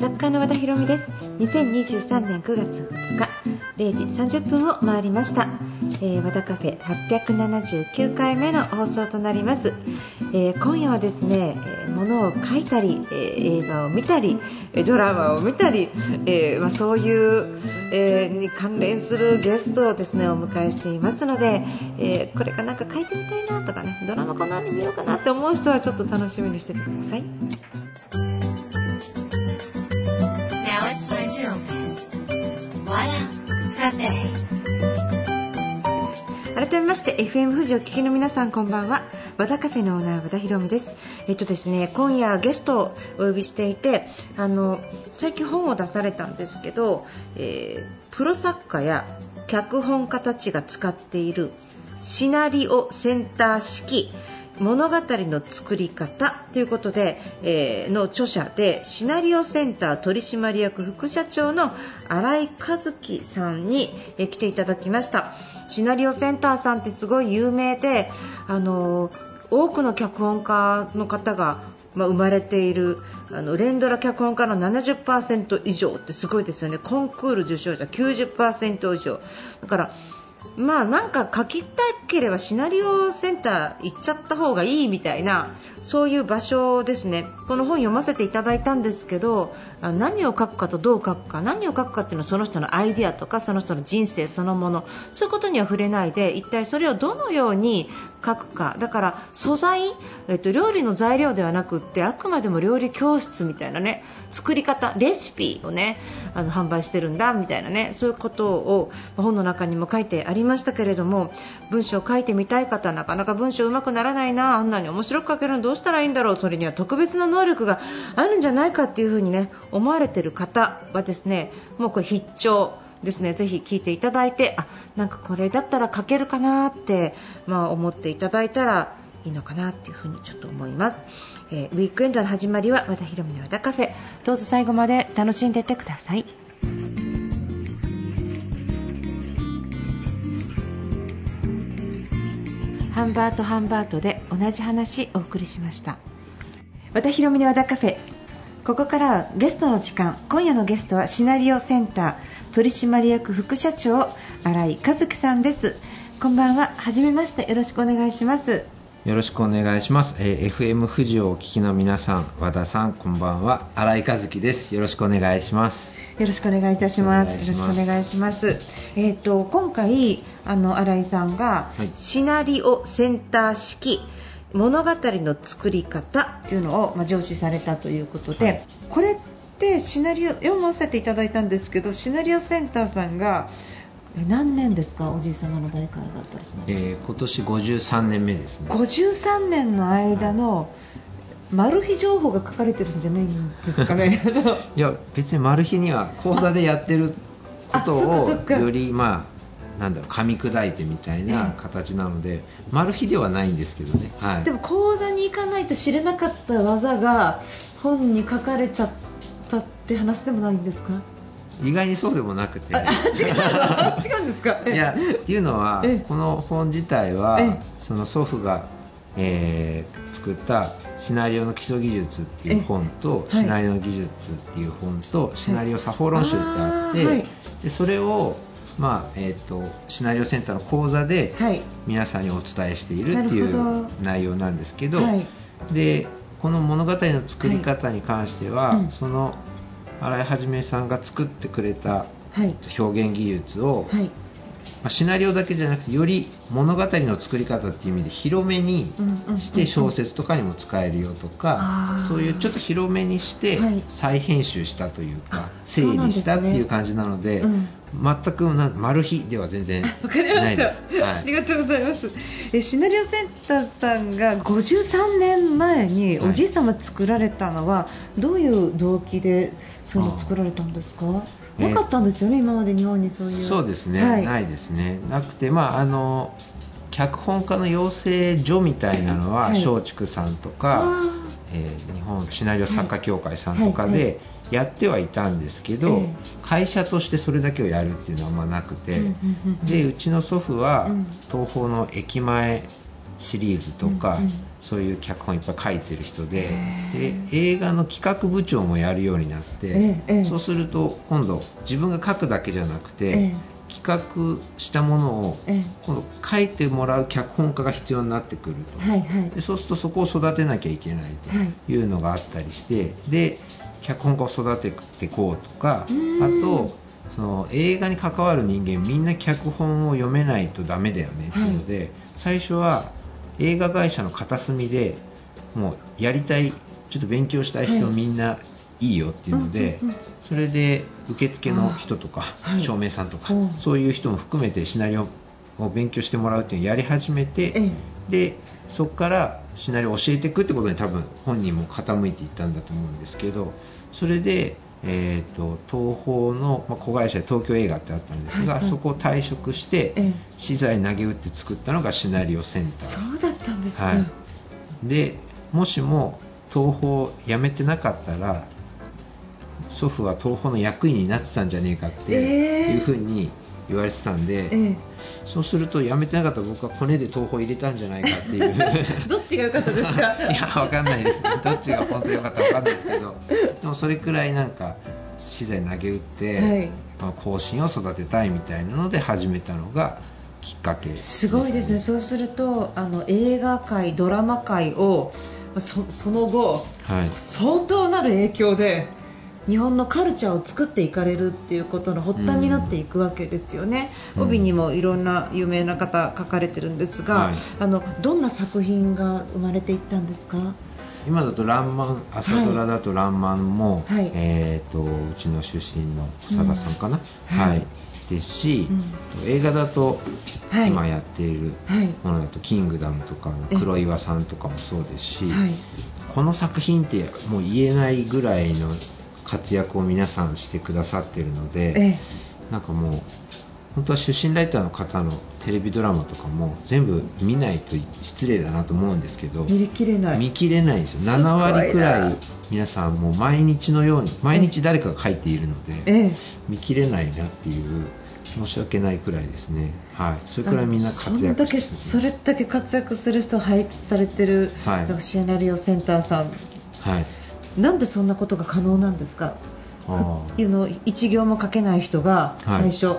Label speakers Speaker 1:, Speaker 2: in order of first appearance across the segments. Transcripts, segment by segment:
Speaker 1: 作家の和田博美です。2023年9月2日。0時30分を回りました、えー、和田カフェ879回目の放送となります、えー、今夜はですね、えー、物を書いたり、えー、映画を見たりドラマを見たり、えーまあ、そういう、えー、に関連するゲストをですねお迎えしていますので、えー、これかなんか書いてみたいなとかねドラマこんなに見ようかなって思う人はちょっと楽しみにしててください。改めまして FM 富士を聞きの皆さんこんばんは。和田カフェのオーナー和田博美です。えっとですね今夜ゲストをお呼びしていてあの最近本を出されたんですけど、えー、プロ作家や脚本家たちが使っているシナリオセンター式物語の作り方ということで、えー、の著者でシナリオセンター取締役副社長の新井和樹さんに、え、来ていただきました。シナリオセンターさんってすごい有名で、あの、多くの脚本家の方がまあ、生まれているあの連ドラ脚本家の70%以上ってすごいですよね。コンクール受賞者90%以上。だからまあなんか書きたければシナリオセンター行っちゃった方がいいみたいなそういう場所ですね。この本読ませていただいたんですけど何を書くかとどう書くか何を書くかっていうのはその人のアイデアとかその人の人生そのものそういうことには触れないで一体それをどのように書くか。だから素材、えっと、料理の材料ではなくってあくまでも料理教室みたいなね作り方レシピをねあの販売してるんだみたいなねそういうことを本の中にも書いてありましたけれども文章を書いてみたい方なかなか文章うまくならないなあんなに面白く書けるのどうしたらいいんだろうそれには特別な能力があるんじゃないかっていうふにね思われている方はですねもうこれ必聴。ですね。ぜひ聞いていただいてあなんかこれだったら書けるかなって、まあ、思っていただいたらいいのかなっていうふうにちょっと思います、えー、ウィークエンドの始まりは和田博美の和田カフェ。どうぞ最後まで楽しんでいってください。ハンバートハンバートで同じ話お送りしました。和田博美の和田カフェ。ここからはゲストの時間。今夜のゲストはシナリオセンター取締役副社長新井和樹さんです。こんばんは。初めまして。よろしくお願いします。
Speaker 2: よろしくお願いします、えー、FM 富士をお聞きの皆さん和田さんこんばんは。新井和樹です。よろしくお願いします。
Speaker 1: よろしくお願いいたします。よろしくお願いします。えっ、ー、と今回あの新井さんが、はい、シナリオセンター式物語の作り方っていうのを、まあ、上司されたということで、はい、これってシナリオ読ませていただいたんですけどシナリオセンターさんが何年ですか？おじい様の代からだったりします、え
Speaker 2: ー、今年53年目ですね。
Speaker 1: 53年の間の、はいマル秘情報が書かれてるんじゃないんですかね？
Speaker 2: いや別にマル秘には講座でやってることをよりまあなんだろう噛み砕いてみたいな形なので、マル秘ではないんですけどね、
Speaker 1: はい、でも講座に行かないと知れなかった技が本に書かれちゃったって話でもないんですか？
Speaker 2: 意外にそうでもなくて。違う
Speaker 1: 違うんですか？
Speaker 2: いやっていうのはこの本自体はその祖父が、えー、作ったシナリオの基礎技術っていう本と、シナリオの技術っていう本と、シナリオ作法論集ってあって、でそれをまあえーと、シナリオセンターの講座で皆さんにお伝えしているっていう内容なんですけど、はい、でこの物語の作り方に関しては、はいうん、その新井はさんが作ってくれた表現技術を、はいまあ、シナリオだけじゃなくてより物語の作り方っていう意味で広めにして小説とかにも使えるよとか、そういうちょっと広めにして再編集したというか、整理したっていう感じなので、全くなマル秘では全然
Speaker 1: わかりました、はい、ありがとうございます。えシナリオセンターさんが53年前におじい様作られたのは、どういう動機でその作られたんですか？なかったんですよね、今まで日本にそういう。
Speaker 2: そうですね、はい、ないですね。なくてまああの脚本家の養成所みたいなのは松竹さんとか、はい、えー、日本シナリオ作家協会さんとかでやってはいたんですけど、会社としてそれだけをやるっていうのはあんまなくて、でうちの祖父は東宝の駅前シリーズとか、そういう脚本いっぱい書いてる人でで映画の企画部長もやるようになって、そうすると今度自分が書くだけじゃなくて、企画したものを今度書いてもらう脚本家が必要になってくると、はいはい、でそうするとそこを育てなきゃいけないとい。うのがあったりして、で脚本家を育てていこうとかあとその映画に関わる人間みんな脚本を読めないとダメだよねっていうので、はい、最初は映画会社の片隅でもうやりたいちょっと勉強したい人みんないいよっていうので、それで受付の人とか、照明さんとか、そういう人も含めてシナリオを勉強してもらうっていうのをやり始めて、でそこからシナリオを教えていくってことに多分本人も傾いていったんだと思うんですけどそれで、えーと、東宝の、まあ、子会社で東京映画ってあったんですが、はいはい、そこを退職して、資材投げ打って作ったのがシナリオセンター。
Speaker 1: そうだったんですか、
Speaker 2: はい、でもしも東宝辞めてなかったら祖父は東宝の役員になってたんじゃねえかっていうふうに言われてたんで、えー、そうすると辞めてなかったら僕はコネで東宝入れたんじゃないかっていう。
Speaker 1: どっちが良かったですか？
Speaker 2: いや分かんないです。どっちが本当に良かったか分かんないですけど でもそれくらいなんか資材投げ打って、はい、後進を育てたいみたいなので始めたのがきっかけ
Speaker 1: すごいですね。そうするとあの映画界ドラマ界をそその後、はい、相当なる影響で日本のカルチャーを作っていかれるっていうことの発端になっていくわけですよね、うん、帯にもいろんな有名な方書かれてるんですが、はい、あのどんな作品が生まれていったんですか？
Speaker 2: 今だと「らんまん」朝ドラだと「らんまんも」はい、えーと、うちの出身の佐賀さんかな、うん、はい、はい、ですし、うん、映画だと今やっているものだと「キングダム」とかの黒岩さんとかもそうですし、この作品ってもう言えないぐらいの活躍を皆さんしてくださってるので、ええ、なんかもう本当は出身ライターの方のテレビドラマとかも全部見ないと失礼だなと思うんですけど
Speaker 1: 見きれない。
Speaker 2: 見切れないんですよ。7割くらい皆さんもう毎日のように毎日誰かが書いているので、ええ、見切れないなっていう申し訳ないくらいですね、はい、それくらいみんな活躍
Speaker 1: してそれだけ活躍する人配置されてる、はい、シナリオセンターさん、はい、なんでそんなことが可能なんですか？いうの一行も書けない人が最初、はい、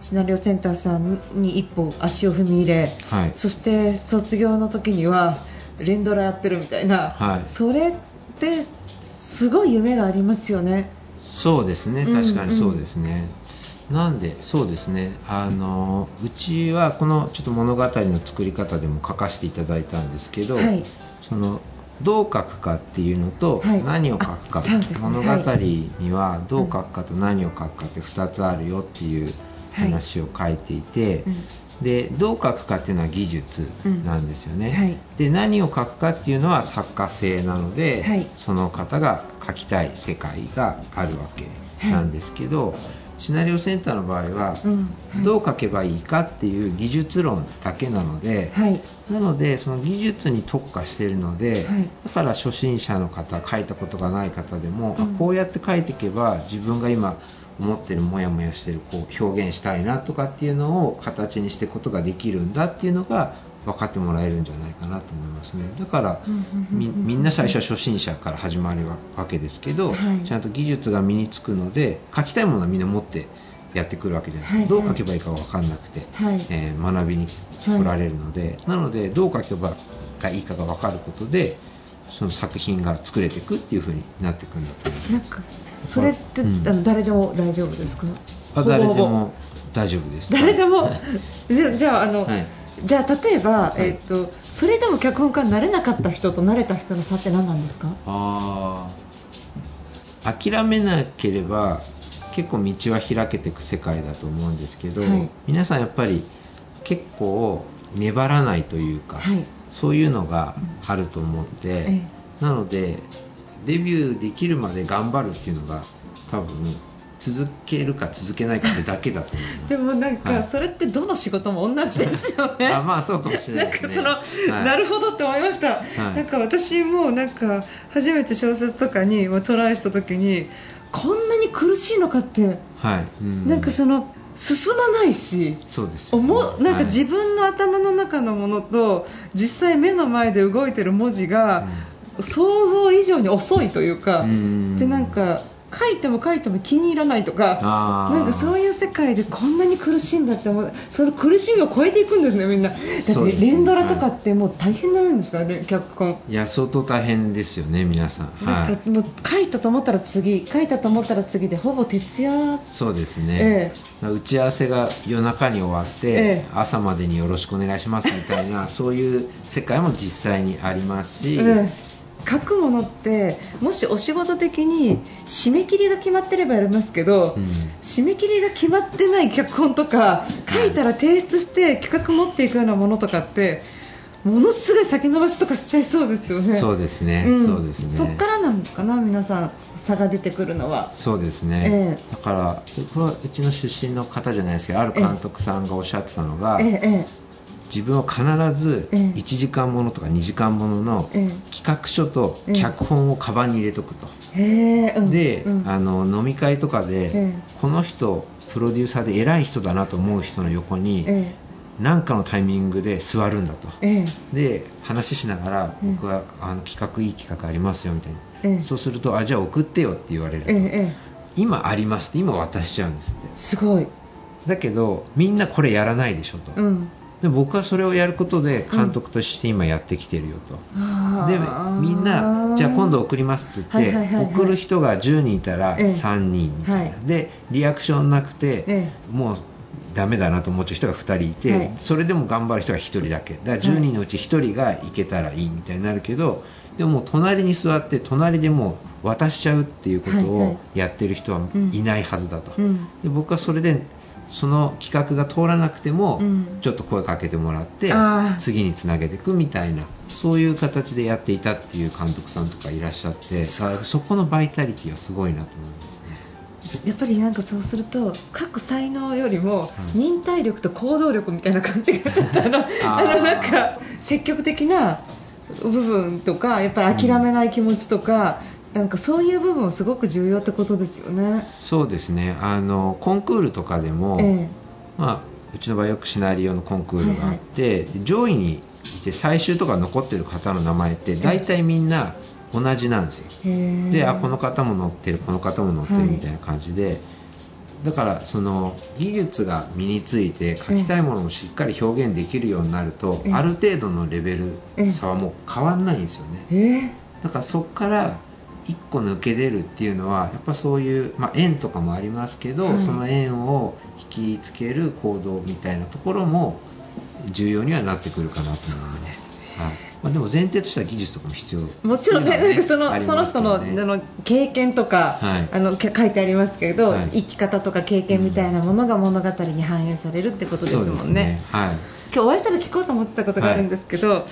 Speaker 1: シナリオセンターさんに一歩足を踏み入れ、はい、そして卒業の時には連ドラやってるみたいな、はい、それってすごい夢がありますよね。
Speaker 2: そうですね。確かにそうですね、うんうん、なんでそうですね。あのうちはこのちょっと物語の作り方でも書かせていただいたんですけど、はい、そのどう書くかっていうのと、何を書くか、物語にはどう書くかと何を書くかって2つあるよっていう話を書いていて、でどう書くかっていうのは技術なんですよね、はい、で何を書くかっていうのは作家性なので、はい、その方が書きたい世界があるわけなんですけど、はい、シナリオセンターの場合は、どう書けばいいかっていう技術論だけなので、はい、なのでその技術に特化しているので、はい、だから初心者の方書いたことがない方でも、うん、こうやって書いていけば自分が今思ってるモヤモヤしてるこう表現したいなとかっていうのを形にしていくことができるんだっていうのが分かってもらえるんじゃないかなと思いますね。だからみんな最初は初心者から始まるわけですけど、はい、ちゃんと技術が身につくので書きたいものはみんな持ってやってくるわけじゃないですか、はい。はい、どう書けばいいか分かんなくて、はい、えー、学びに来られるので、はい、なのでどう書けばがいいかが分かることでその作品が作れていくっていう風になっていくんだと思います。なんか
Speaker 1: それって、うん、あの誰でも大丈夫ですか？
Speaker 2: あ誰でも大丈夫です。
Speaker 1: 誰でも、じゃああの、はいじゃあ例えば、えーと、それでも脚本家になれなかった人となれた人の差って何なんですか？あ
Speaker 2: 諦めなければ結構道は開けていく世界だと思うんですけど、はい、皆さんやっぱり結構粘らないというか、はい、そういうのがあると思って、ええ、なのでデビューできるまで頑張るっていうのが多分続けるか続けないかってだけだと思います。
Speaker 1: でもなんか、それってどの仕事も同じですよね。
Speaker 2: あまあそうかもしれないね。
Speaker 1: なんかその、はい、なるほどって思いました、はい、なんか私もなんか初めて小説とかにトライした時にこんなに苦しいのかって、はい、ん。なんかその進まないし
Speaker 2: そうです、ね、
Speaker 1: なんか自分の頭の中のものと、実際目の前で動いてる文字が、想像以上に遅いというか、でなんか書いても書いても気に入らないとかなんかそういう世界でこんなに苦しいんだって思う。その苦しみを超えていくんですね、みんな。だって連ドラとかってもう大変なんですかね、はい、脚本。
Speaker 2: いや相当大変ですよね、皆さん,、
Speaker 1: なんかもう書いたと思ったら次書いたと思ったら次でほぼ徹夜。
Speaker 2: そうですね、えー、打ち合わせが夜中に終わって、えー、朝までによろしくお願いしますみたいなそういう世界も実際にありますし、えー
Speaker 1: 書くものってもしお仕事的に締め切りが決まってればやりますけど、うん、締め切りが決まってない脚本とか書いたら提出して企画持っていくようなものとかってものすごい先延ばしとかしちゃいそうですよね。
Speaker 2: そうですね。うん、そうですね。
Speaker 1: そっからなのかな皆さん差が出てくるのは。
Speaker 2: そうですね。えー、だからこれはうちの出身の方じゃないですけどある監督さんがおっしゃってたのが、えーえー自分は必ず1時間ものとか2時間ものの企画書と脚本をカバンに入れとくと、で、あの飲み会とかで、この人プロデューサーで偉い人だなと思う人の横に、何かのタイミングで座るんだと、で話しながら僕はあの企画いい企画ありますよみたいな、そうするとあじゃあ送ってよって言われると、今ありますって今渡しちゃうんですって。
Speaker 1: すごい。
Speaker 2: だけどみんなこれやらないでしょと、うん、で僕はそれをやることで監督として今やってきてるよと、うん、でみんなじゃあ今度送りますって言って、送る人が10人いたら3人みたいな、ええ、でリアクションなくて、え、もうダメだなと思っちゃう人が2人いて、はい、それでも頑張る人が1人だけ。だから10人のうち1人が行けたらいいみたいになるけど、でも隣に座って隣でも渡しちゃうっていうことをやってる人はいないはずだと、で僕はそれでその企画が通らなくても、ちょっと声かけてもらって、次につなげていくみたいなそういう形でやっていたっていう監督さんとかいらっしゃってそこのバイタリティはすごいなと思います
Speaker 1: やっぱりなんかそうすると各才能よりも忍耐力と行動力みたいな感じがちょっとあの あのなんか積極的な部分とかやっぱり諦めない気持ちとか、なんかそういう部分すごく重要ってことですよね。
Speaker 2: そうですね。あのコンクールとかでも、ええ、まあうちの場合よくシナリオのコンクールがあって、はいはい、上位にいて最終とか残ってる方の名前って大体みんな同じなんですよ。で、あこの方も載ってる、この方も載ってるみたいな感じで。はいだからその技術が身について書きたいものをしっかり表現できるようになるとある程度のレベル差はもう変わんないんですよね。だからそこから1個抜け出るっていうのはやっぱそういう、まあ、縁とかもありますけど、はい、その縁を引きつける行動みたいなところも重要にはなってくるかなと思います。ですね。はい。まあ、でも前提としては技術とかも必要、ね、
Speaker 1: もちろんね、なんかそのその人のあの経験とか、はい、あの書いてありますけど、はい、生き方とか経験みたいなものが物語に反映されるってことですもんね。ね。はい、今日お会いしたら聞こうと思ってたことがあるんですけど、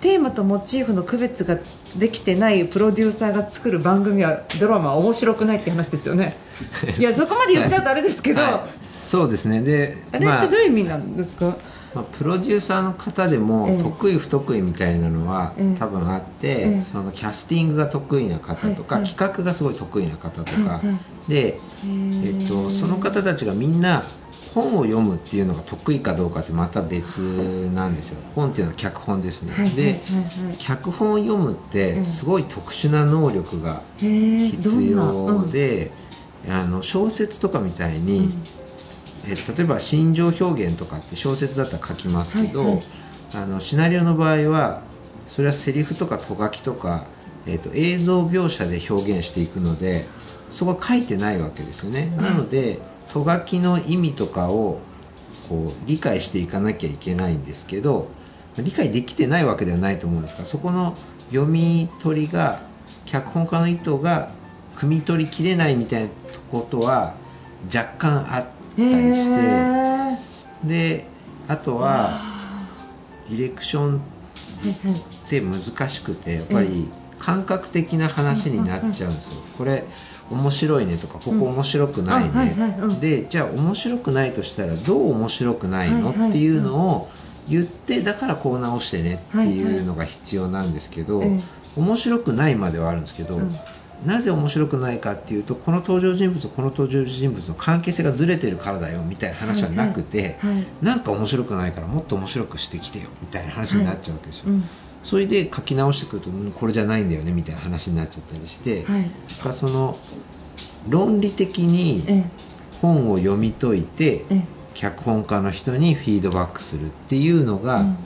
Speaker 1: テーマとモチーフの区別ができてないプロデューサーが作る番組はドラマは面白くないって話ですよね。いやそこまで言っちゃうとあれですけど、はい、
Speaker 2: そうですね。で
Speaker 1: あれってどういう意味なんですか、
Speaker 2: まあ、プロデューサーの方でも得意不得意みたいなのは多分あって、そのキャスティングが得意な方とか、企画がすごい得意な方とか、で、えっと、その方たちがみんな本を読むっていうのが得意かどうかってまた別なんですよ。本っていうのは脚本ですね、で脚本を読むってすごい特殊な能力が必要で、あの小説とかみたいに、え例えば心情表現とかって小説だったら書きますけど、あのシナリオの場合はそれはセリフとかと書きとか、えーと、映像描写で表現していくのでそこは書いてないわけですよね、なのでと書きの意味とかをこう理解していかなきゃいけないんですけど理解できてないわけではないと思うんですがそこの読み取りが脚本家の意図が汲み取りきれないみたいなことは若干あったりしてであとはディレクションって難しくてやっぱり感覚的な話になっちゃうんですよ、これ面白いねとかここ面白くないね、でじゃあ面白くないとしたらどう面白くないの、っていうのを言ってだからこう直してねっていうのが必要なんですけど、面白くないまではあるんですけど、なぜ面白くないかっていうとこの登場人物とこの登場人物の関係性がずれてるからだよみたいな話はなくて、はいはい、なんか面白くないからもっと面白くしてきてよみたいな話になっちゃうわけですよ、はいうん、それで書き直してくるとこれじゃないんだよねみたいな話になっちゃったりして、はい、その論理的に本を読み解いて脚本家の人にフィードバックするっていうのが、うん、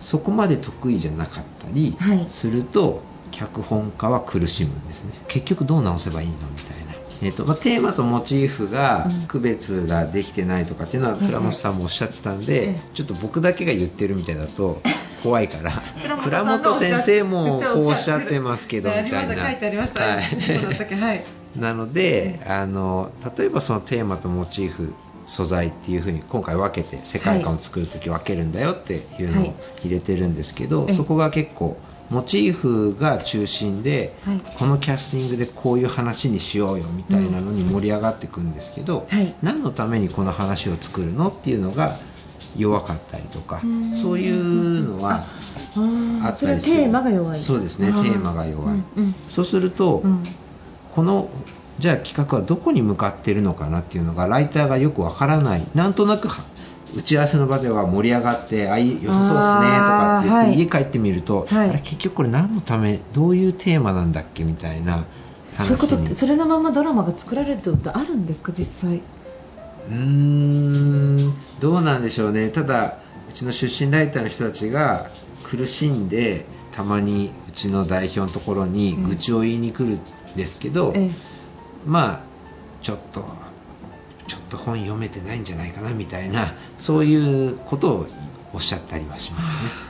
Speaker 2: そこまで得意じゃなかったりすると、脚本家は苦しむんですね。結局どう直せばいいのみたいな、えーとまあ、テーマとモチーフが区別ができてないとかっていうのは倉本さんもおっしゃってたんで、ちょっと僕だけが言ってるみたいだと 怖いから。倉本先生もこうおっしゃってますけどみたいな。はい、なので、あの例えばそのテーマとモチーフ素材っていう風に今回分けて世界観を作るとき分けるんだよっていうのを入れてるんですけど、はい、そこが結構モチーフが中心で、はい、このキャスティングでこういう話にしようよみたいなのに盛り上がっていくんですけど、はい、何のためにこの話を作るのっていうのが弱かったりとかそういうのはあったりする。
Speaker 1: テーマが弱い。
Speaker 2: そうですねテーマが弱い、そうすると、うん、このじゃあ企画はどこに向かっているのかなっていうのがライターがよくわからない。なんとなく打ち合わせの場では盛り上がってあい良さそうですねとかって言って、家帰ってみると、はい、あれ結局これ何のためどういうテーマなんだっけみたいな
Speaker 1: そういうことそれのままドラマが作られるってことあるんですか実際
Speaker 2: うーんどうなんでしょうね。ただうちの出身ライターの人たちが苦しんでたまにうちの代表のところに愚痴を言いに来るんですけど、ええ、まあちょっとちょっと本読めてないんじゃないかなみたいなそういうことをおっしゃったりはしま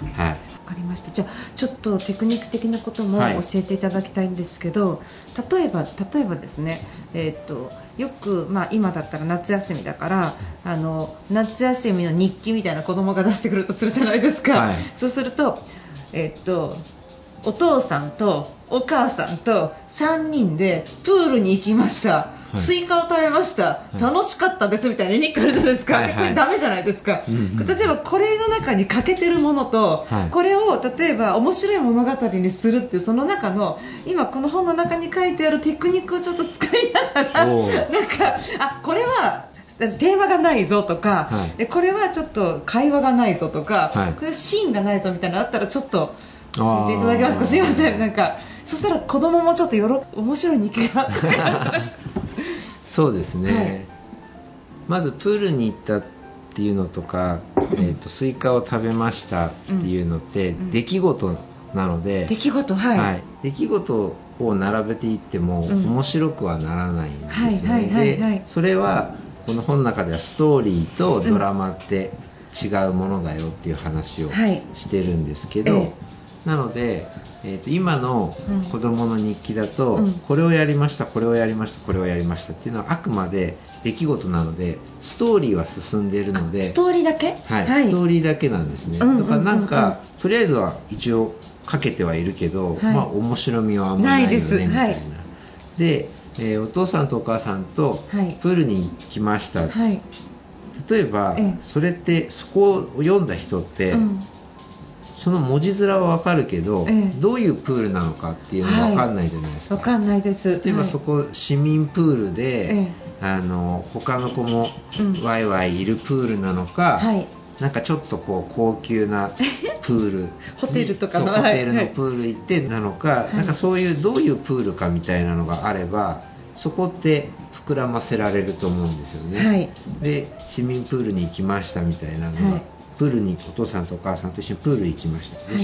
Speaker 2: すね。はい。
Speaker 1: わかりました。じゃあちょっとテクニック的なことも教えていただきたいんですけど、はい、例えば例えばですね、えっ、ー、とよくまあ今だったら夏休みだからあの夏休みの日記みたいな子供が出してくるとするじゃないですか。はい、そうするとえっ、ー、とお父さんとお母さんと3人でプールに行きました、スイカを食べました、楽しかったですみたいな日記あるじゃないですか、はいはい、これダメじゃないですか、うんうん、例えばこれの中に欠けてるものと、はい、これを例えば面白い物語にするっていうその中の今この本の中に書いてあるテクニックをちょっと使いながらなんかあこれはテーマがないぞとか、はい、これはちょっと会話がないぞとか、はい、これシーンがないぞみたいなのあったらちょっと教えていただけますか？すいません。なんかそしたら子供もちょっとよろ面白い日記が
Speaker 2: そうですね、はい、まずプールに行ったっていうのとか、えーと、スイカを食べましたっていうのって、うん、出来事なので
Speaker 1: 出来事、はい、はい、
Speaker 2: 出来事を並べていっても、面白くはならないんですよね。でそれはこの本の中ではストーリーとドラマって違うものだよっていう話をしてるんですけど、はいええなので、えー、と今の子どもの日記だと、うん、これをやりましたこれをやりましたこれをやりましたっていうのはあくまで出来事なのでストーリーは進んでいるので
Speaker 1: ストーリーだけ、
Speaker 2: はい、はい、ストーリーだけなんですね、だからなんか、とりあえずは一応かけてはいるけど、はい、まあ面白みはあんまりないよねみたいな。で、えー、お父さんとお母さんとプールに行きました、はい、例えば、それってそこを読んだ人って、うんその文字面は分かるけど、ええ、どういうプールなのかっていうのは分かんないじゃないですか、
Speaker 1: はい、分かんないです。
Speaker 2: 例えばそこ、市民プールで、え、あの他の子もワイワイいるプールなのか、うんはい、なんかちょっとこう高級な プール
Speaker 1: ホテルとか
Speaker 2: のホテルのプール行ってなのか、はい、なんかそういうどういうプールかみたいなのがあればそこって膨らませられると思うんですよね、はい、で市民プールに行きましたみたいなのがプールにお父さんとお母さんと一緒にプール行きました、はい、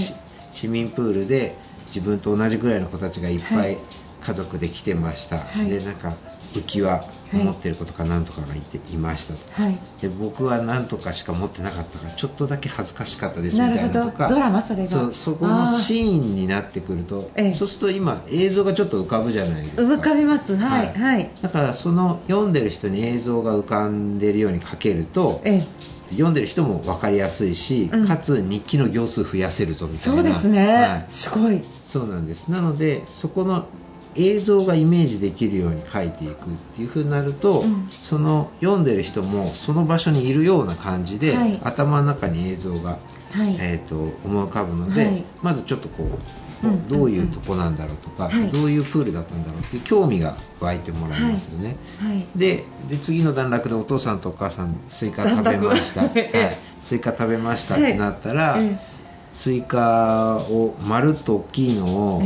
Speaker 2: 市民プールで自分と同じぐらいの子たちがいっぱい家族で来てました、はい、でなんか浮き輪持ってる子とか何とかがいていましたと、はい、で僕は何とかしか持ってなかったからちょっとだけ恥ずかしかったですみたいなとか。
Speaker 1: ドラマそれが。
Speaker 2: そそこのシーンになってくると、そうすると今映像がちょっと浮かぶじゃないですか。
Speaker 1: 浮かびます。はい、はい、
Speaker 2: だからその読んでる人に映像が浮かんでるように書けると、ええ。読んでる人も分かりやすいし、うん、かつ日記の行数増やせるぞみたいな。
Speaker 1: そうですね、はい、すごい。
Speaker 2: そうなんです。なのでそこの映像がイメージできるように書いていくっていう風になると、うん、その読んでる人もその場所にいるような感じで、はい、頭の中に映像が、はい、えーと、思い浮かぶので、はい、まずちょっとこう、うん、どういうとこなんだろうとか、どういうプールだったんだろうっていう興味が湧いてもらいますよね、でで次の段落でお父さんとお母さんスイカ食べました、はい、スイカ食べましたってなったら、スイカを丸っと大きいのを、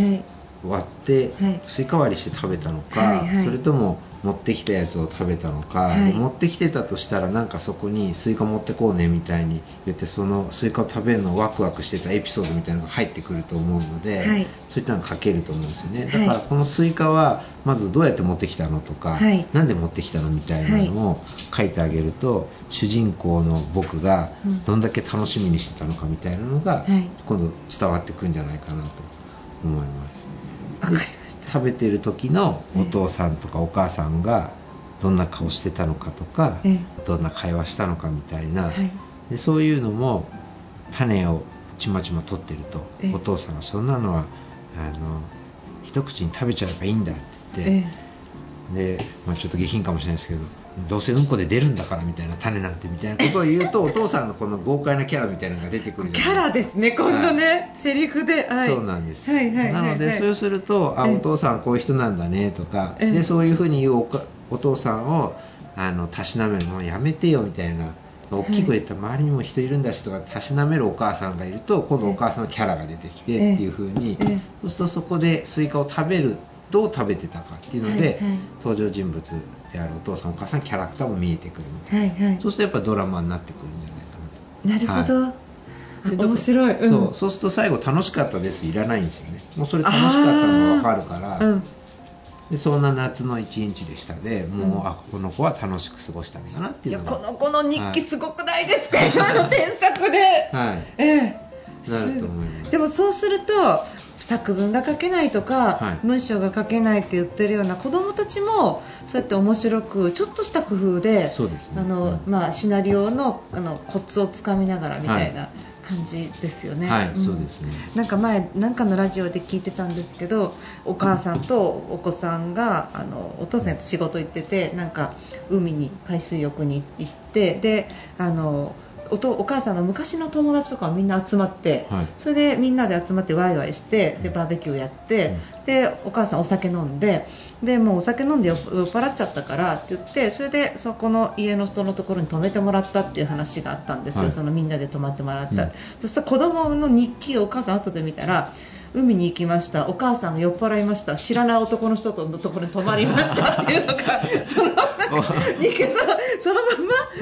Speaker 2: 割ってスイカ割りして食べたのか、はいはい、それとも持ってきたやつを食べたのか、はい、持ってきてたとしたらなんかそこにスイカ持ってこうねみたいに言ってそのスイカを食べるのをワクワクしてたエピソードみたいなのが入ってくると思うので、はい、そういったのが書けると思うんですよね。だからこのスイカはまずどうやって持ってきたのとか、はい、なんで持ってきたのみたいなのを書いてあげると、主人公の僕がどんだけ楽しみにしてたのかみたいなのが今度伝わってくるんじゃないかなと思います。
Speaker 1: かりました
Speaker 2: 食べてる時のお父さんとかお母さんがどんな顔してたのかとか、どんな会話したのかみたいな、でそういうのも種をちまちま取ってると、お父さんがそんなのはあの一口に食べちゃえばいいんだって言って、で、まあ、ちょっと下品かもしれないですけどどうせうんこで出るんだからみたいな種なんてみたいなことを言うとお父さんのこの豪快なキャラみたいなのが出てくる
Speaker 1: キャラですね今度ね、はい、セリフで、
Speaker 2: はい、そうなんです、はいはい、なので、そうするとあお父さんこういう人なんだねとかでそういうふうに言うおお父さんをあのたしなめるのやめてよみたいな大きく言ったら周りにも人いるんだしとかたしなめるお母さんがいると今度お母さんのキャラが出てきてっていうふうにそうするとそこでスイカを食べるどう食べてたかっていうので、はいはい、登場人物であるお父さんお母さんキャラクターも見えてくるみたいな、はいはい、そうするとやっぱドラマになってくるんじゃないか
Speaker 1: ななるほど、はい。面白い、
Speaker 2: うん、そう。そうすると最後楽しかったです。いらないんですよね。もうそれ楽しかったのが分かるから、うん、でそんな夏の一日でしたでもう、うん、あこの子は楽しく過ごしたんだなっていう
Speaker 1: のが。いやこの子の日記すごくないですか、はい、今の添削で。はい。ええ。
Speaker 2: なると思います。
Speaker 1: でもそうすると作文が書けないとか、はい、文章が書けないって言ってるような子どもたちもそうやって面白くちょっとした工夫で、ね、あのまあ、シナリオのあのコツをつかみながらみたいな。感じですよね。
Speaker 2: はい、うん、そうですね。
Speaker 1: なんか前なんかのラジオで聞いてたんですけど、お母さんとお子さんがあのお父さんと仕事行ってて、なんか海に海水浴に行ってであのおとお母さんの昔の友達とかみんな集まって、はい、それでみんなで集まってワイワイしてでバーベキューやって、うん、でお母さんお酒飲んででもうお酒飲んで酔っ払っちゃったからって言ってそれでそこの家の人のところに泊めてもらったっていう話があったんですよ、はい、そのみんなで泊まってもらった、うん、そしたら子供の日記をお母さん後で見たら海に行きました。お母さんが酔っ払いました。知らない男の人とのところに泊まりましたっていうのが その日記そのそのま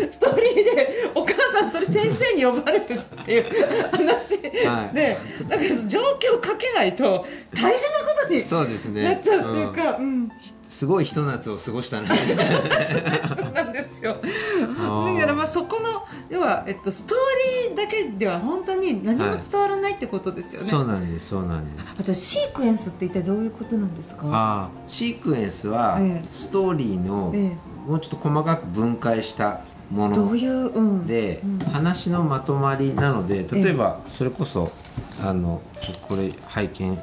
Speaker 1: まストーリーでお母さんそれ先生に呼ばれてたっていう話、はい、でなんか状況をかけないと大変なことになっちゃうっていうか。うん、うん。
Speaker 2: すごいひと夏を過ごしたね
Speaker 1: そうなんですよ。だからまあそこの要は、えっと、ストーリーだけでは本当に何も伝わらないってことですよね、はい、
Speaker 2: そうなんですそうなんです。
Speaker 1: あとシークエンスって一体どういうことなんですか？
Speaker 2: あシークエンスは、ストーリーの、もうちょっと細かく分解したもの
Speaker 1: どういう、うん、
Speaker 2: で、うん、話のまとまりなので例えばそれこそあのこれ拝見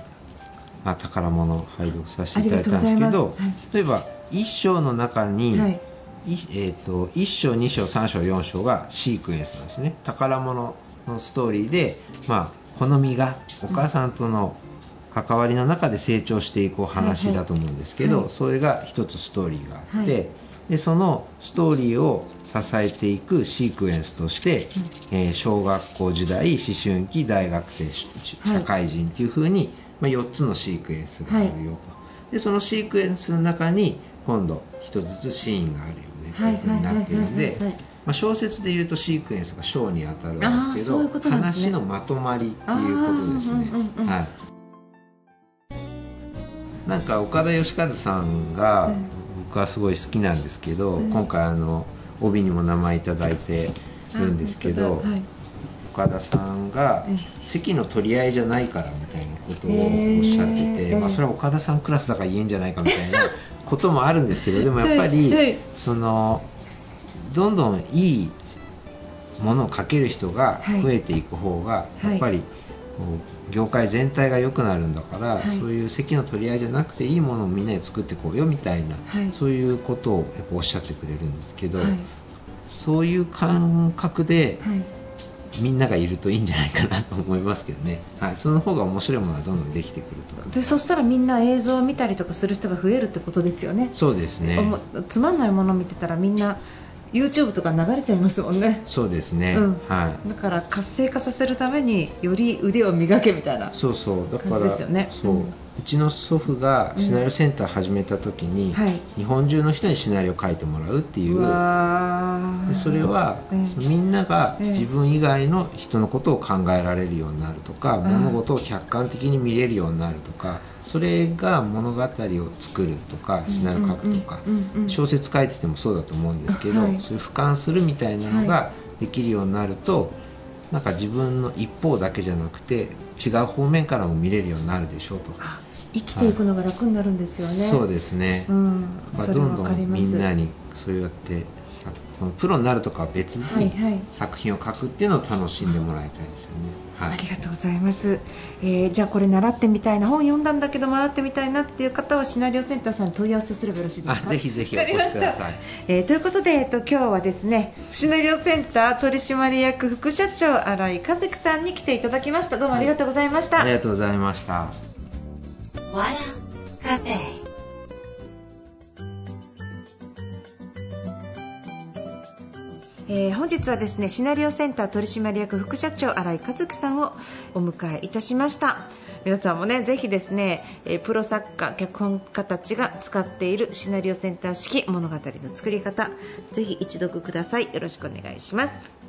Speaker 2: まあ、宝物拝読させていただいたんですけど、はい、例えば1章の中に、はい、えーと、1章2章3章4章がシークエンスなんですね。宝物のストーリーで、まあ、好みがお母さんとの関わりの中で成長していく話だと思うんですけど、はい、それが一つストーリーがあって、でそのストーリーを支えていくシークエンスとして、えー、小学校時代思春期大学生社会人っていうふうにまあ、4つのシークエンスがあるよと、はい、でそのシークエンスの中に今度1つずつシーンがあるよね。というふうになっているので小説でいうとシークエンスが章に当たるんですけど、ね、話のまとまりっていうことですね。はい。なんか岡田義和さんが僕はすごい好きなんですけど、今回あの帯にも名前いただいてるんですけど、岡田さんが席の取り合いじゃないからみたいなことをおっしゃってて、まあ、それは岡田さんクラスだから言えんじゃないかみたいなこともあるんですけどでもやっぱりそのどんどんいいものをかける人が増えていく方がやっぱり業界全体が良くなるんだから、そういう席の取り合いじゃなくていいものをみんなで作っていこうよみたいな、そういうことをやっぱおっしゃってくれるんですけど、そういう感覚で、みんながいるといいんじゃないかなと思いますけどね、はい、その方が面白いものがどんどんできてくる
Speaker 1: とでそしたらみんな映像を見たりとかする人が増えるってことですよね。
Speaker 2: そうですね。
Speaker 1: つまんないものを見てたらみんな YouTube とか流れちゃいますもんね。
Speaker 2: そうですね、うん、は
Speaker 1: い、だから活性化させるためにより腕を磨けみたいな
Speaker 2: そうそう。だからですよね。そう、うちの祖父がシナリオセンター始めた時に、うん。はい、日本中の人にシナリオを書いてもらうっていうそれは、みんなが自分以外の人のことを考えられるようになるとか、物事を客観的に見れるようになるとかそれが物語を作るとかシナリオ書くとか、小説書いててもそうだと思うんですけど、はい、そういう俯瞰するみたいなのができるようになると、なんか自分の一方だけじゃなくて違う方面からも見れるようになるでしょうと
Speaker 1: 生きていくのが楽になるんですよね、
Speaker 2: はい、そうですね、うん、まあ、どんどんみんなにそうやってプロになるとかは別に作品を書くっていうのを楽しんでもらいたいですよね、
Speaker 1: はい、ありがとうございます、えー、じゃあこれ習ってみたいな本読んだんだけど習ってみたいなっていう方はシナリオセンターさんに問い合わせすればよろしいですか？
Speaker 2: ぜひぜひお越しください、
Speaker 1: えー、ということで、えっと、今日はですねシナリオセンター取締役副社長新井和樹さんに来ていただきました。どうもありがとうございました、はい、
Speaker 2: ありがとうございましたわらカフェ。
Speaker 1: えー、本日はですねシナリオセンター取締役副社長新井和樹さんをお迎えいたしました。皆さんもねぜひですね、えー、プロ作家脚本家たちが使っているシナリオセンター式物語の作り方ぜひ一読ください。よろしくお願いします。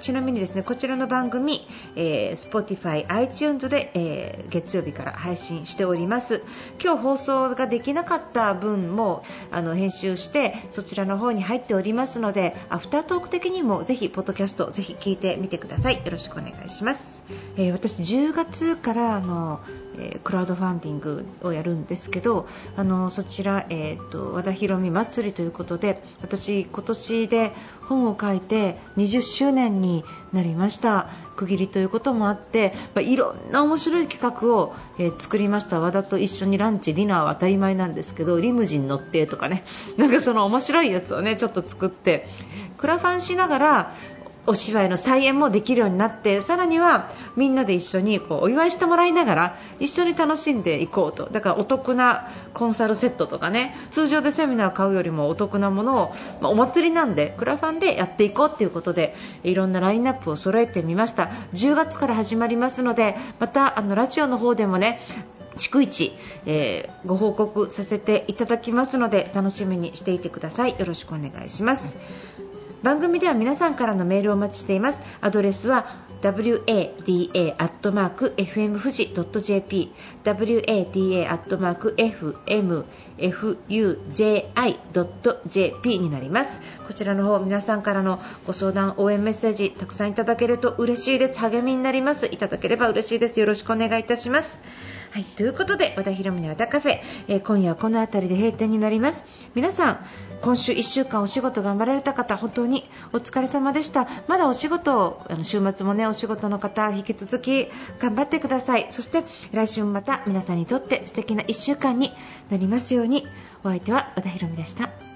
Speaker 1: ちなみにですねこちらの番組、えー、Spotify、iTunes で、えー、月曜日から配信しております。今日放送ができなかった分もあの編集してそちらの方に入っておりますのでアフタートーク的にもぜひポッドキャストぜひ聞いてみてください。よろしくお願いします、えー、私10月からあのえクラウドファンディングをやるんですけどあのそちら、えーと、和田博美祭りということで私、今年で本を書いて20周年にになりました。区切りということもあって、まあ、いろんな面白い企画を、えー、作りました。和田と一緒にランチ、ディナーは当たり前なんですけどリムジン乗ってとかね。なんかその面白いやつをねちょっと作ってクラファンしながらお芝居の再演もできるようになってさらにはみんなで一緒にこうお祝いしてもらいながら一緒に楽しんでいこうと。だからお得なコンサルセットとかね通常でセミナーを買うよりもお得なものを、まあ、お祭りなんでクラファンでやっていこうということでいろんなラインナップを揃えてみました。10月から始まりますのでまたあのラジオの方でもね逐一、えー、ご報告させていただきますので楽しみにしていてください。よろしくお願いします。番組では皆さんからのメールをお待ちしています。アドレスは wada.fm 富士 .jp wada.fmfuji.jp になります。こちらの方皆さんからのご相談応援メッセージたくさんいただけると嬉しいです。励みになります。いただければ嬉しいです。よろしくお願いいたします。はい、ということで和田博美の和田カフェ、えー、今夜はこの辺りで閉店になります。皆さん今週1週間お仕事頑張られた方本当にお疲れ様でした。まだお仕事あの週末もねお仕事の方引き続き頑張ってください。そして来週もまた皆さんにとって素敵な1週間になりますように。お相手は和田博美でした。